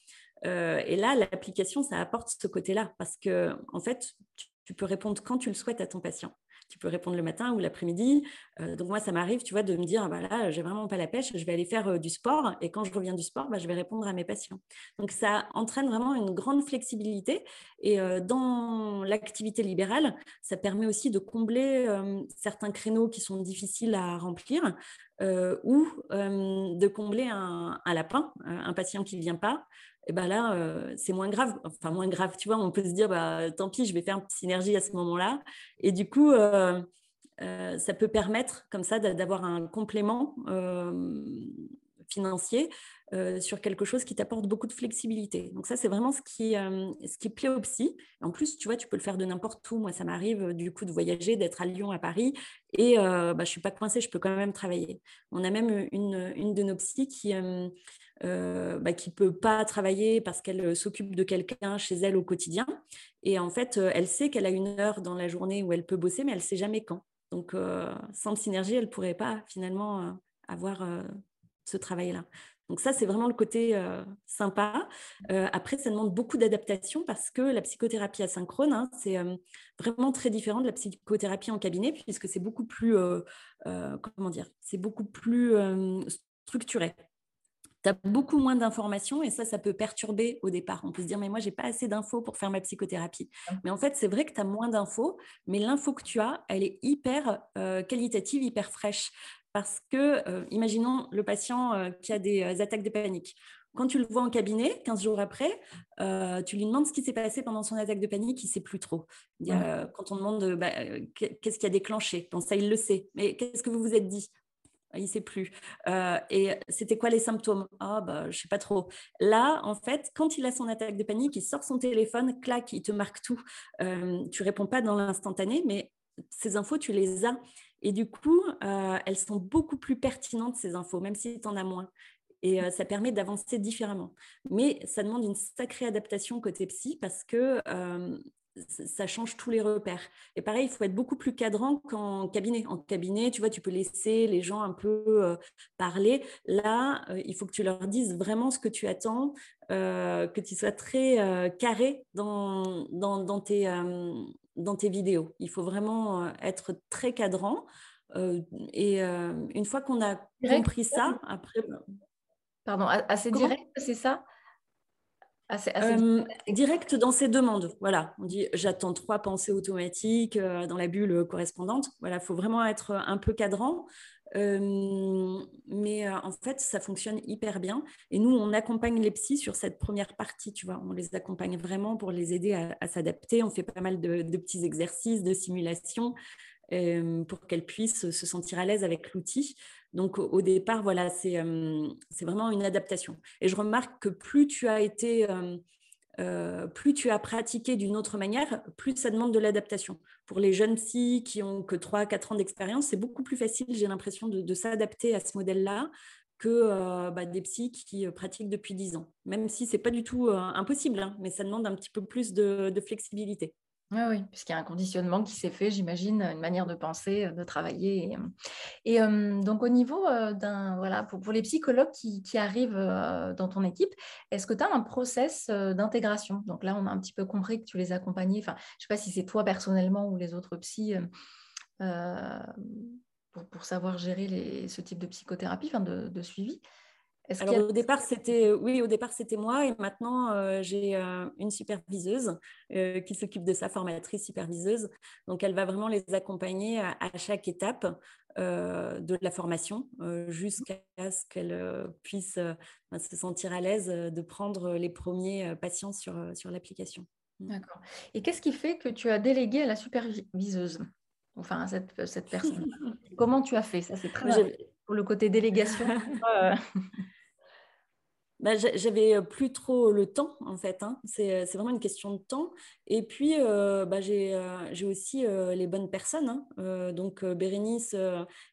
Euh, et là, l'application, ça apporte ce côté-là parce que, en fait, tu peux répondre quand tu le souhaites à ton patient tu peux répondre le matin ou l'après-midi. Euh, donc moi, ça m'arrive, tu vois, de me dire, ah là, j'ai vraiment pas la pêche, je vais aller faire euh, du sport. Et quand je reviens du sport, bah, je vais répondre à mes patients. Donc ça entraîne vraiment une grande flexibilité. Et euh, dans l'activité libérale, ça permet aussi de combler certains créneaux qui sont difficiles à remplir. ou de combler un, un lapin, un patient qui ne vient pas, et ben là, euh, c'est moins grave. Enfin, moins grave, tu vois, on peut se dire, bah, tant pis, je vais faire une synergie à ce moment-là. Et du coup, euh, euh, ça peut permettre comme ça d'avoir un complément financier sur quelque chose qui t'apporte beaucoup de flexibilité. Donc ça, c'est vraiment ce qui, ce qui plaît au psy. En plus, tu vois, tu peux le faire de n'importe où. Moi, ça m'arrive du coup de voyager, d'être à Lyon, à Paris, et bah, je ne suis pas coincée, je peux quand même travailler. On a même une, une de nos psys qui euh, bah, qui ne peut pas travailler parce qu'elle euh, s'occupe de quelqu'un chez elle au quotidien. Et en fait, euh, elle sait qu'elle a une heure dans la journée où elle peut bosser, mais elle ne sait jamais quand. Donc, sans synergie, elle ne pourrait pas finalement avoir ce travail-là. Donc ça, c'est vraiment le côté sympa. après, ça demande beaucoup d'adaptation parce que la psychothérapie asynchrone, hein, c'est vraiment très différent de la psychothérapie en cabinet puisque c'est beaucoup plus, comment dire, c'est beaucoup plus structuré tu as beaucoup moins d'informations et ça, ça peut perturber au départ. On peut se dire, mais moi, j'ai pas assez d'infos pour faire ma psychothérapie. Mais en fait, c'est vrai que tu as moins d'infos, mais l'info que tu as, elle est hyper euh, qualitative, hyper fraîche. Parce que, euh, imaginons le patient euh, qui a des attaques de panique. Quand tu le vois en cabinet, 15 jours après, tu lui demandes ce qui s'est passé pendant son attaque de panique, il ne sait plus trop. quand on demande bah, qu'est-ce qui a déclenché, bon, ça, il le sait. Mais qu'est-ce que vous vous êtes dit? Il sait plus. Euh, et c'était quoi les symptômes? Ah, bah, je sais pas trop. Là, en fait, quand il a son attaque de panique, il sort son téléphone, clac, il te marque tout. Euh, tu réponds pas dans l'instantané, mais ces infos, tu les as. Et du coup, euh, elles sont beaucoup plus pertinentes, ces infos, même si tu en as moins. Et euh, ça permet d'avancer différemment. Mais ça demande une sacrée adaptation côté psy parce que ça change tous les repères. Et pareil, il faut être beaucoup plus cadrant qu'en cabinet. En cabinet, tu vois, tu peux laisser les gens un peu euh, parler. Là, euh, il faut que tu leur dises vraiment ce que tu attends, euh, que tu sois très carré dans, dans, dans, tes, dans tes vidéos. Il faut vraiment être très cadrant. et une fois qu'on a compris ça, après. Pardon, assez direct, c'est ça? Assez, direct dans ses demandes. Voilà, on dit j'attends trois pensées automatiques dans la bulle correspondante. Voilà, il faut vraiment être un peu cadrant mais en fait, ça fonctionne hyper bien. Et nous, on accompagne les psys sur cette première partie, tu vois. On les accompagne vraiment pour les aider à, s'adapter. On fait pas mal de, petits exercices, de simulations pour qu'elles puissent se sentir à l'aise avec l'outil. Donc, au, départ, voilà, c'est vraiment une adaptation. Et je remarque que plus tu as été euh, plus tu as pratiqué d'une autre manière, plus ça demande de l'adaptation. Pour les jeunes psys qui ont que 3-4 ans d'expérience, c'est beaucoup plus facile, j'ai l'impression, de, s'adapter à ce modèle-là que euh, bah, des psys qui euh, pratiquent depuis 10 ans. Même si ce n'est pas du tout impossible, hein, mais ça demande un petit peu plus de flexibilité. Oui, puisqu'il y a un conditionnement qui s'est fait, j'imagine, une manière de penser, de travailler. Et, donc, au niveau d'un, voilà, pour, les psychologues qui, arrivent dans ton équipe, est-ce que tu as un process d'intégration? Donc là, on a un petit peu compris que tu les accompagnais. Enfin, je ne sais pas si c'est toi personnellement ou les autres psys pour, savoir gérer ce type de psychothérapie, enfin de suivi. Alors, au départ, c'était oui, au départ c'était moi et maintenant euh, j'ai euh, une superviseuse euh, qui s'occupe de sa formatrice superviseuse. Donc, elle va vraiment les accompagner à, chaque étape de la formation jusqu'à ce qu'elle puisse se sentir à l'aise de prendre les premiers patients sur, sur l'application. Mmh. D'accord. Et qu'est-ce qui fait que tu as délégué à la superviseuse Enfin, à cette, cette personne? Comment tu as fait? Ça, c'est très pour le côté délégation. bah, j'avais plus trop le temps en fait. Hein. C'est vraiment une question de temps. Et puis bah, j'ai aussi les bonnes personnes. Hein. donc Bérénice,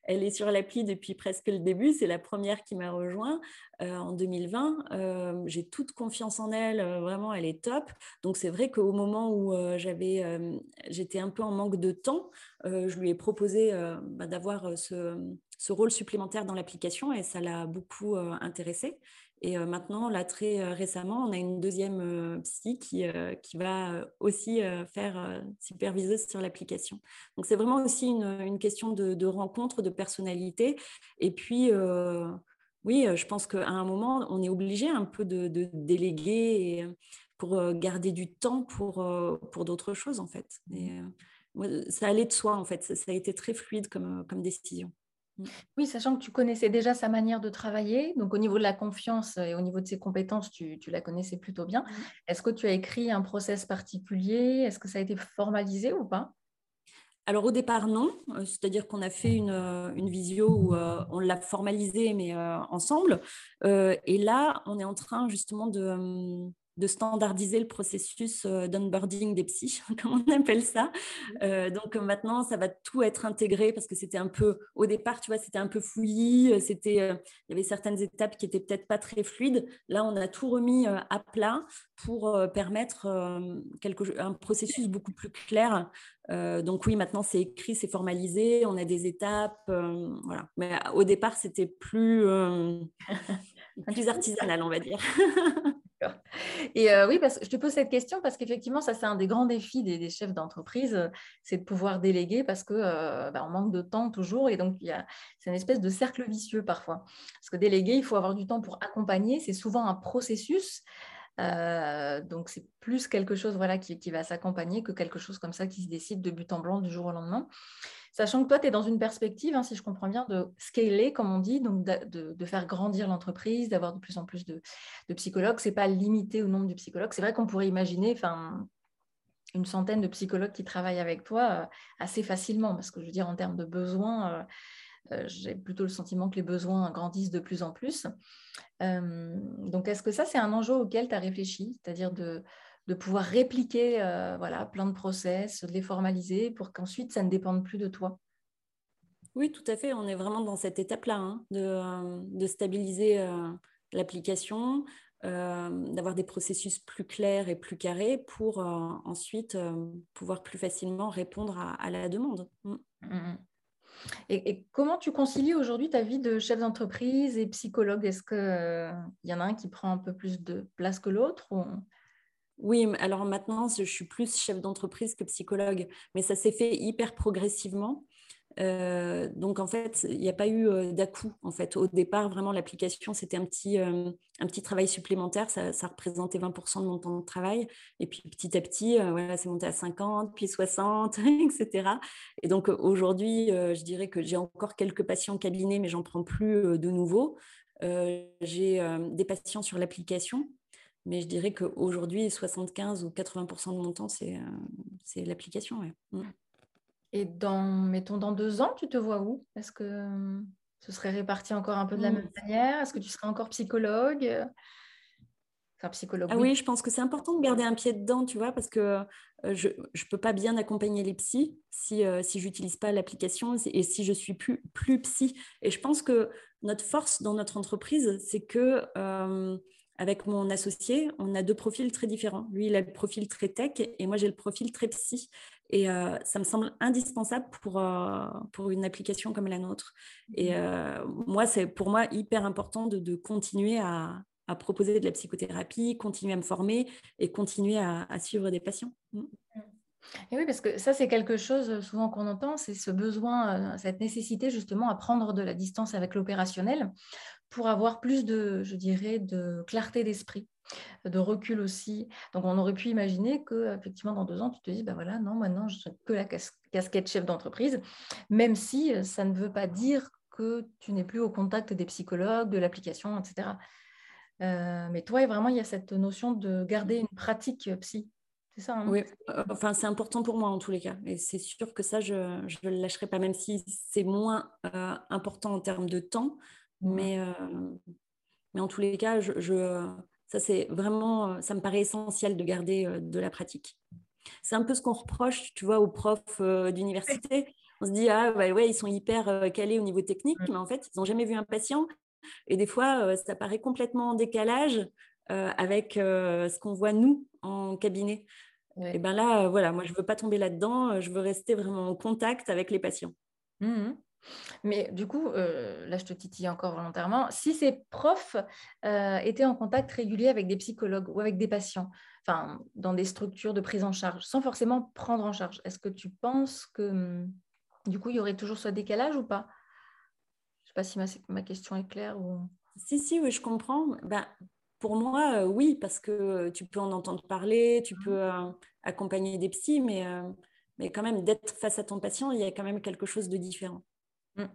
elle est sur l'appli depuis presque le début. C'est la première qui m'a rejoint en 2020. j'ai toute confiance en elle. vraiment, elle est top. Donc c'est vrai qu'au moment où j'avais, j'étais un peu en manque de temps, je lui ai proposé bah, d'avoir ce, ce, rôle supplémentaire dans l'application et ça l'a beaucoup intéressée. Et maintenant, là, très récemment, on a une deuxième psy qui, qui va aussi faire superviseuse sur l'application. Donc, c'est vraiment aussi une, question de, rencontre, de personnalité. Et puis, oui, je pense qu'à un moment, on est obligé un peu de, déléguer pour garder du temps pour, pour d'autres choses, en fait. Et, ça allait de soi, en fait. Ça, ça a été très fluide comme, comme décision. Mmh. Oui, sachant que tu connaissais déjà sa manière de travailler, donc au niveau de la confiance et au niveau de ses compétences, tu, la connaissais plutôt bien. Mmh. Est-ce que tu as écrit un process particulier? Est-ce que ça a été formalisé ou pas? Alors au départ non, euh, c'est-à-dire qu'on a fait une, euh, visio où euh, on l'a formalisé mais ensemble. et là, on est en train justement de, de standardiser le processus euh, d'onboarding des psys, comme on appelle ça. Mmh. Euh, donc maintenant, ça va tout être intégré parce que c'était un peu, au départ, tu vois, c'était un peu fouillis, euh, c'était, il y avait certaines étapes qui étaient peut-être pas très fluides. Là, on a tout remis à plat pour permettre quelque, un processus beaucoup plus clair. donc oui, maintenant c'est écrit, c'est formalisé, on a des étapes, voilà. Mais au départ, c'était plus, plus artisanal, on va dire. Et euh, oui, parce que je te pose cette question parce qu'effectivement, ça c'est un des grands défis des, chefs d'entreprise, euh, c'est de pouvoir déléguer parce que euh, bah, manque de temps toujours et donc c'est une espèce de cercle vicieux parfois. Parce que déléguer, il faut avoir du temps pour accompagner, c'est souvent un processus. donc c'est plus quelque chose voilà qui va s'accompagner que quelque chose comme ça qui se décide de but en blanc du jour au lendemain. Sachant que toi, tu es dans une perspective, hein, si je comprends bien, de scaler, comme on dit, donc de, faire grandir l'entreprise, d'avoir de plus en plus de, psychologues. Ce n'est pas limité au nombre de psychologues. C'est vrai qu'on pourrait imaginer une centaine de psychologues qui travaillent avec toi euh, assez facilement, parce que je veux dire, en termes de besoins, euh, euh, j'ai plutôt le sentiment que les besoins grandissent de plus en plus. donc, est-ce que ça, c'est un enjeu auquel tu as réfléchi, c'est-à-dire de, de pouvoir répliquer euh, voilà, plein de process, de les formaliser pour qu'ensuite ça ne dépende plus de toi. Oui, tout à fait. On est vraiment dans cette étape-là hein, euh, de, stabiliser euh, l'application, d'avoir des processus plus clairs et plus carrés pour ensuite pouvoir plus facilement répondre à, la demande. Mm. Et, comment tu concilies aujourd'hui ta vie de chef d'entreprise et psychologue? Est-ce qu'il y en a un qui prend un peu plus de place que l'autre oui, alors maintenant, je suis plus chef d'entreprise que psychologue, mais ça s'est fait hyper progressivement. Euh, donc en fait, il n'y a pas eu euh, d'à-coup. En fait, au départ, vraiment, l'application, c'était un petit, euh, un petit travail supplémentaire. Ça, représentait 20% de mon temps de travail. Et puis petit à petit, voilà, c'est monté à 50, puis 60, etc. Et donc aujourd'hui, je dirais que j'ai encore quelques patients cabinet, mais j'en prends plus de nouveaux. j'ai des patients sur l'application. Mais je dirais qu'aujourd'hui, 75 ou 80% de mon temps, c'est l'application. Ouais. Mm. Et dans, mettons, dans deux ans, tu te vois où? Est-ce que euh, ce serait réparti encore un peu de la même manière? Est-ce que tu serais encore psychologue? Enfin, psychologue. Ah oui. je pense que c'est important de garder un pied dedans, tu vois, parce que euh, je ne peux pas bien accompagner les psys si, euh, si je n'utilise pas l'application et si je suis plus, plus psy. Et je pense que notre force dans notre entreprise, c'est que avec mon associé, on a deux profils très différents. Lui, il a le profil très tech et moi, j'ai le profil très psy. Et euh, ça me semble indispensable pour, euh, pour une application comme la nôtre. Et mmh. euh, moi, c'est pour moi hyper important de, continuer à, proposer de la psychothérapie, continuer à me former et continuer à, suivre des patients. Mmh. Et oui, parce que ça, c'est quelque chose souvent qu'on entend, c'est ce besoin, cette nécessité justement à prendre de la distance avec l'opérationnel pour avoir plus de, je dirais, de clarté d'esprit, de recul aussi. Donc, on aurait pu imaginer que, effectivement, dans deux ans, tu te dis, ben voilà, non, maintenant, je suis que la casquette chef d'entreprise, même si euh, ça ne veut pas dire que tu n'es plus au contact des psychologues, de l'application, etc. Euh, mais toi, vraiment, il y a cette notion de garder une pratique psy. C'est ça hein? Oui, euh, enfin, c'est important pour moi en tous les cas. Et c'est sûr que ça, je ne le lâcherai pas, même si c'est moins important en termes de temps. Mais, euh, mais en tous les cas, je, ça, c'est vraiment, euh, ça me paraît essentiel de garder euh, de la pratique. C'est un peu ce qu'on reproche, tu vois, aux profs d'université. On se dit, ah ouais, ils sont hyper calés au niveau technique, mais en fait, ils n'ont jamais vu un patient. Et des fois, ça paraît complètement en décalage avec ce qu'on voit nous en cabinet. Et bien là, voilà, moi, je ne veux pas tomber là-dedans. Je veux rester vraiment en contact avec les patients. Mmh mais du coup, euh, là, je te titille encore volontairement. Si ces profs euh, étaient en contact régulier avec des psychologues ou avec des patients, enfin, dans des structures de prise en charge, sans forcément prendre en charge, est-ce que tu penses que hum, du coup, il y aurait toujours ce décalage ou pas? Je ne sais pas si ma, question est claire ou. Si, si, oui, je comprends. Ben, pour moi, euh, oui, parce que tu peux en entendre parler, tu peux mmh. accompagner des psys, mais, mais quand même, d'être face à ton patient, il y a quand même quelque chose de différent. Mm.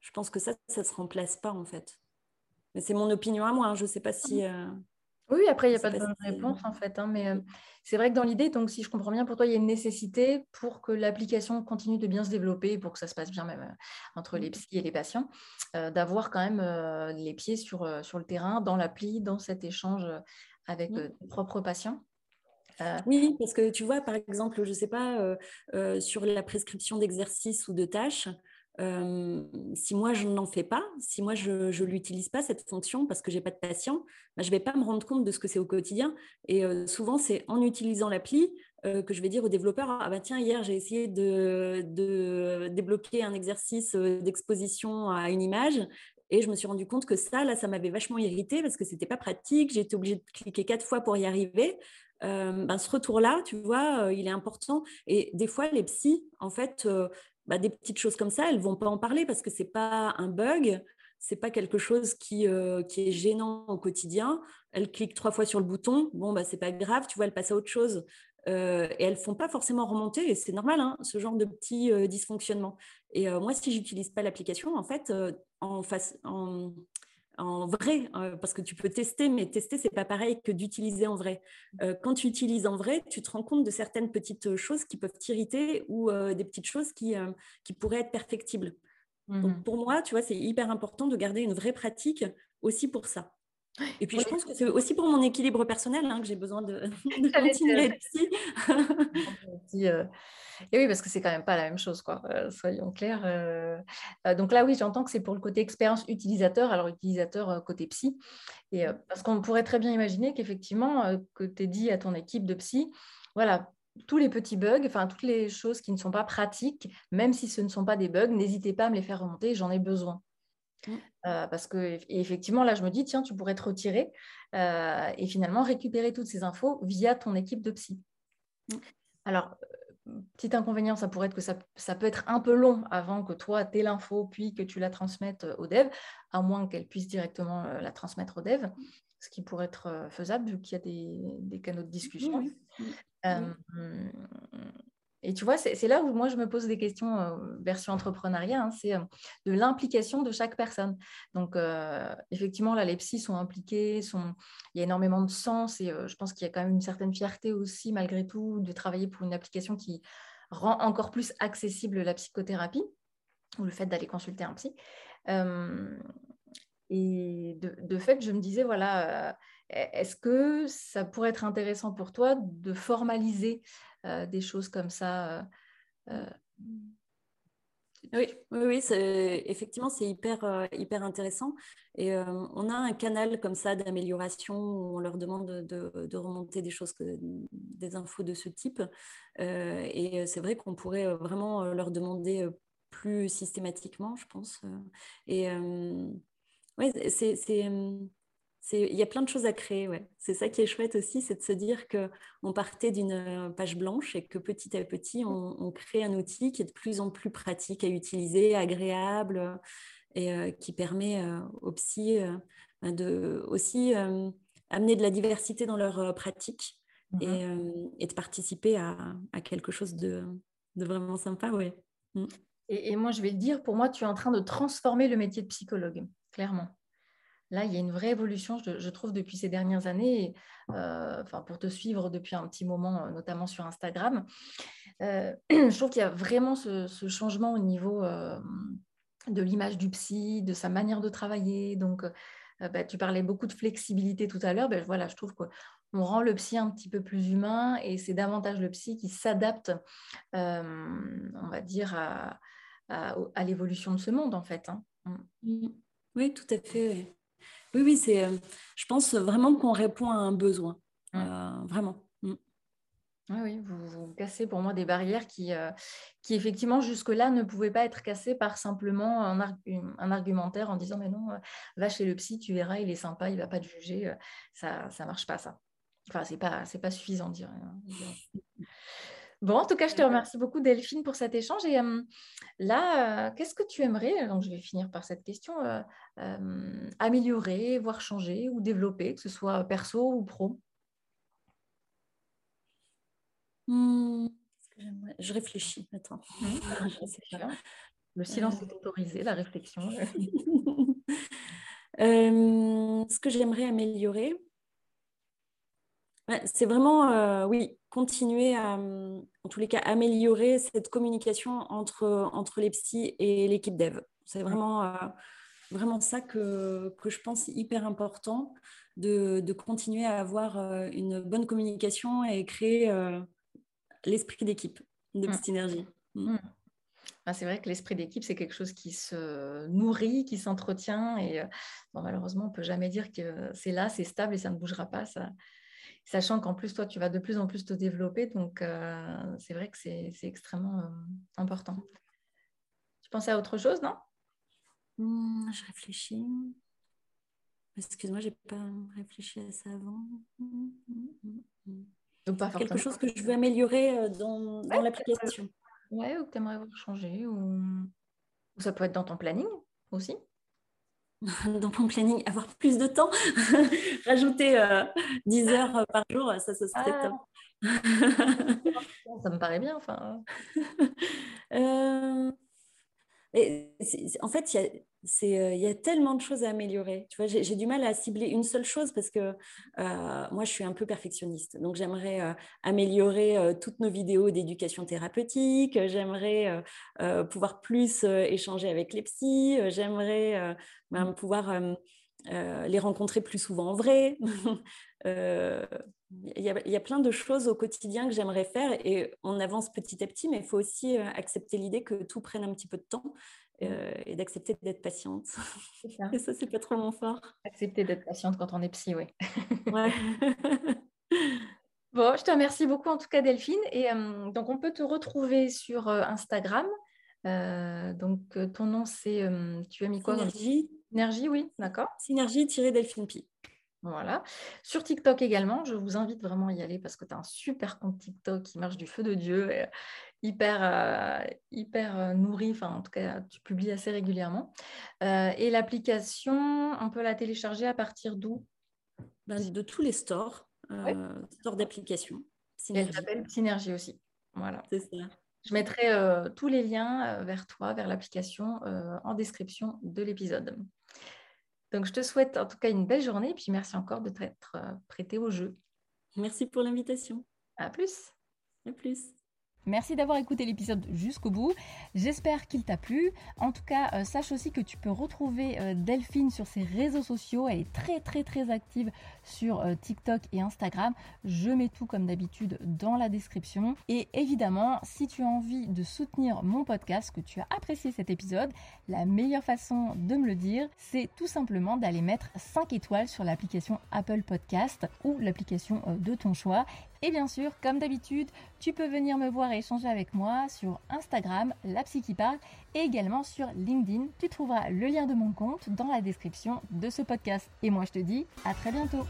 Je pense que ça, ça ne se remplace pas en fait. Mais c'est mon opinion à moi. Hein. Je ne sais pas si. Euh, oui, après, il n'y a pas de bonne réponse en fait. Hein, mais euh, c'est vrai que dans l'idée, donc si je comprends bien, pour toi, il y a une nécessité pour que l'application continue de bien se développer, pour que ça se passe bien même euh, entre les mm. psys et les patients, d'avoir quand même les pieds sur, sur le terrain, dans l'appli, dans cet échange avec mm. tes propres patients. Oui, parce que tu vois, par exemple, je ne sais pas, sur la prescription d'exercices ou de tâches, si moi je n'en fais pas, si moi je ne l'utilise pas cette fonction parce que j'ai pas de patient, bah, je vais pas me rendre compte de ce que c'est au quotidien. Et souvent c'est en utilisant l'appli que je vais dire au développeur ah bah tiens hier j'ai essayé de, de, débloquer un exercice d'exposition à une image et je me suis rendu compte que ça là ça m'avait vachement irrité parce que c'était pas pratique, j'ai été obligée de cliquer quatre fois pour y arriver. Ben, ce retour-là, tu vois, il est important. Et des fois, les psys, en fait, bah, des petites choses comme ça, elles vont pas en parler parce que c'est pas un bug, c'est pas quelque chose qui, euh, qui est gênant au quotidien. Elles cliquent trois fois sur le bouton, bon bah c'est pas grave, tu vois, elles passent à autre chose. Euh, et elles font pas forcément remonter, et c'est normal, hein, ce genre de petits euh, dysfonctionnements. Et moi, si j'utilise pas l'application, en fait, en, face, en vrai, euh, parce que tu peux tester, mais tester, c'est pas pareil que d'utiliser en vrai. Euh, quand tu utilises en vrai, tu te rends compte de certaines petites choses qui peuvent t'irriter ou euh, des petites choses qui, qui pourraient être perfectibles. Donc mmh pour moi, tu vois, c'est hyper important de garder une vraie pratique aussi pour ça. Et puis, je pense que c'est aussi pour mon équilibre personnel hein, que j'ai besoin de, continuer à et oui, parce que c'est quand même pas la même chose, quoi. Euh, soyons clairs. Euh, euh, donc là, oui, j'entends que c'est pour le côté expérience utilisateur, alors utilisateur côté psy. Et parce qu'on pourrait très bien imaginer qu'effectivement, que tu aies dit à ton équipe de psy, voilà, tous les petits bugs, enfin toutes les choses qui ne sont pas pratiques, même si ce ne sont pas des bugs, n'hésitez pas à me les faire remonter, j'en ai besoin. Mmh. parce que effectivement là je me dis tiens tu pourrais te retirer et finalement récupérer toutes ces infos via ton équipe de psy. Mmh. Alors petit inconvénient, ça pourrait être que ça, peut être un peu long avant que toi, tu aies l'info, puis que tu la transmettes au dev, à moins qu'elle puisse directement la transmettre au dev, ce qui pourrait être faisable vu qu'il y a des, canaux de discussion. Et tu vois, c'est là où moi je me pose des questions euh, version entrepreneuriat, hein, c'est euh, de l'implication de chaque personne. Donc, euh, effectivement, là, les psys sont impliqués, sont... il y a énormément de sens et je pense qu'il y a quand même une certaine fierté aussi, malgré tout, de travailler pour une application qui rend encore plus accessible la psychothérapie ou le fait d'aller consulter un psy. et de, fait, je me disais, voilà, est-ce que ça pourrait être intéressant pour toi de formaliser des choses comme ça. Euh, euh. Oui, oui, effectivement, c'est hyper, hyper intéressant. Et on a un canal comme ça d'amélioration où on leur demande de, remonter des choses, des infos de ce type. et c'est vrai qu'on pourrait vraiment leur demander plus systématiquement, je pense. Et oui, c'est il y a plein de choses à créer. Ouais. C'est ça qui est chouette aussi, c'est de se dire qu'on partait d'une euh, page blanche et que petit à petit, on, crée un outil qui est de plus en plus pratique à utiliser, agréable euh, et euh, qui permet aux psy de aussi amener de la diversité dans leur pratique mmh et, de participer à, quelque chose de, vraiment sympa. Ouais. Et, et moi, je vais le dire, pour moi, tu es en train de transformer le métier de psychologue, clairement. Là, il y a une vraie évolution, je, trouve, depuis ces dernières années, euh, enfin, pour te suivre depuis un petit moment, euh, notamment sur Instagram. Euh, je trouve qu'il y a vraiment ce, changement au niveau de l'image du psy, de sa manière de travailler. Donc, bah, tu parlais beaucoup de flexibilité tout à l'heure. Ben, voilà, je trouve qu'on rend le psy un petit peu plus humain et c'est davantage le psy qui s'adapte, on va dire, à, l'évolution de ce monde, en fait. Hein. Mm. Oui, tout à fait. Oui, oui, c'est, euh, je pense vraiment qu'on répond à un besoin, euh, vraiment. Mm. Oui, vous, cassez pour moi des barrières qui, euh, qui effectivement, jusque-là, ne pouvaient pas être cassées par simplement un, argumentaire en disant Mais non, va chez le psy, tu verras, il est sympa, il ne va pas te juger. Ça ne marche pas, ça. Enfin, ce n'est pas, pas suffisant, dire. Bon, en tout cas, je te remercie beaucoup, Delphine, pour cet échange. Et euh, là, euh, qu'est-ce que tu aimerais, donc je vais finir par cette question, euh, améliorer, voire changer ou développer, que ce soit perso ou pro? Hmm, Je réfléchis, attends. Mmh, Le silence est autorisé, la réflexion. ce que j'aimerais améliorer, c'est vraiment, oui, continuer à, en tous les cas, améliorer cette communication entre, entre les psys et l'équipe dev. C'est vraiment, euh, vraiment ça que, que, je pense hyper important, de, de continuer à avoir euh, une bonne communication et créer euh, l'esprit d'équipe de. Synergie. Mmh. Mmh. Ah, c'est vrai que l'esprit d'équipe, c'est quelque chose qui se nourrit, qui s'entretient. Et malheureusement, on ne peut jamais dire que c'est là, c'est stable et ça ne bougera pas. Ça, sachant qu'en plus, toi, tu vas de plus en plus te développer. Donc, euh, c'est vrai que c'est extrêmement euh, important. Tu pensais à autre chose, non? Hmm, Je réfléchis. Excuse-moi, j'ai pas réfléchi à ça avant. Donc, pas Quelque chose que je veux améliorer euh, dans, dans l'application. Ouais, ou que tu aimerais voir changer. Ou... ou ça peut être dans ton planning aussi. dans mon planning, avoir plus de temps, rajouter 10 euh, heures par jour, ça, ça serait ah. top. ça me paraît bien, enfin. Euh, en fait, il y a euh, il y a tellement de choses à améliorer. Tu vois, j'ai du mal à cibler une seule chose parce que euh, moi, je suis un peu perfectionniste. Donc, j'aimerais euh, améliorer toutes nos vidéos d'éducation thérapeutique. J'aimerais pouvoir plus échanger avec les psys. J'aimerais ben, pouvoir les rencontrer plus souvent en vrai. Il y, y, a, plein de choses au quotidien que j'aimerais faire et on avance petit à petit, mais il faut aussi accepter l'idée que tout prenne un petit peu de temps euh, et d'accepter d'être patiente. Ça. Et ça, c'est pas trop mon fort. Accepter d'être patiente quand on est psy, oui. Ouais. bon, je te remercie beaucoup en tout cas, Delphine. Et euh, donc, on peut te retrouver sur euh, Instagram. donc, ton nom, c'est. tu as mis quoi Synergie. Synergie, oui, d'accord. Synergie-Delphine Pi. Voilà. Sur TikTok également, je vous invite vraiment à y aller parce que tu as un super compte TikTok qui marche du feu de Dieu, hyper, hyper nourri. Enfin, en tout cas, tu publies assez régulièrement. et l'application, on peut la télécharger à partir d'où? Ben, De tous les stores, stores d'applications. Elle s'appelle Synergie aussi. Voilà. C'est ça. Je mettrai tous les liens vers toi, vers l'application, en description de l'épisode. Donc, je te souhaite en tout cas une belle journée et puis merci encore de t'être prêté au jeu. Merci pour l'invitation. À plus. À plus. Merci d'avoir écouté l'épisode jusqu'au bout. J'espère qu'il t'a plu. En tout cas, euh, sache aussi que tu peux retrouver euh, Delphine sur ses réseaux sociaux. Elle est très très très active sur euh, TikTok et Instagram. Je mets tout comme d'habitude dans la description. Et évidemment, si tu as envie de soutenir mon podcast, que tu as apprécié cet épisode, la meilleure façon de me le dire, c'est tout simplement d'aller mettre 5 étoiles sur l'application Apple Podcast ou l'application de ton choix. Et bien sûr, comme d'habitude, tu peux venir me voir et échanger avec moi sur Instagram, la psy qui parle, et également sur LinkedIn. Tu trouveras le lien de mon compte dans la description de ce podcast. Et moi, je te dis à très bientôt.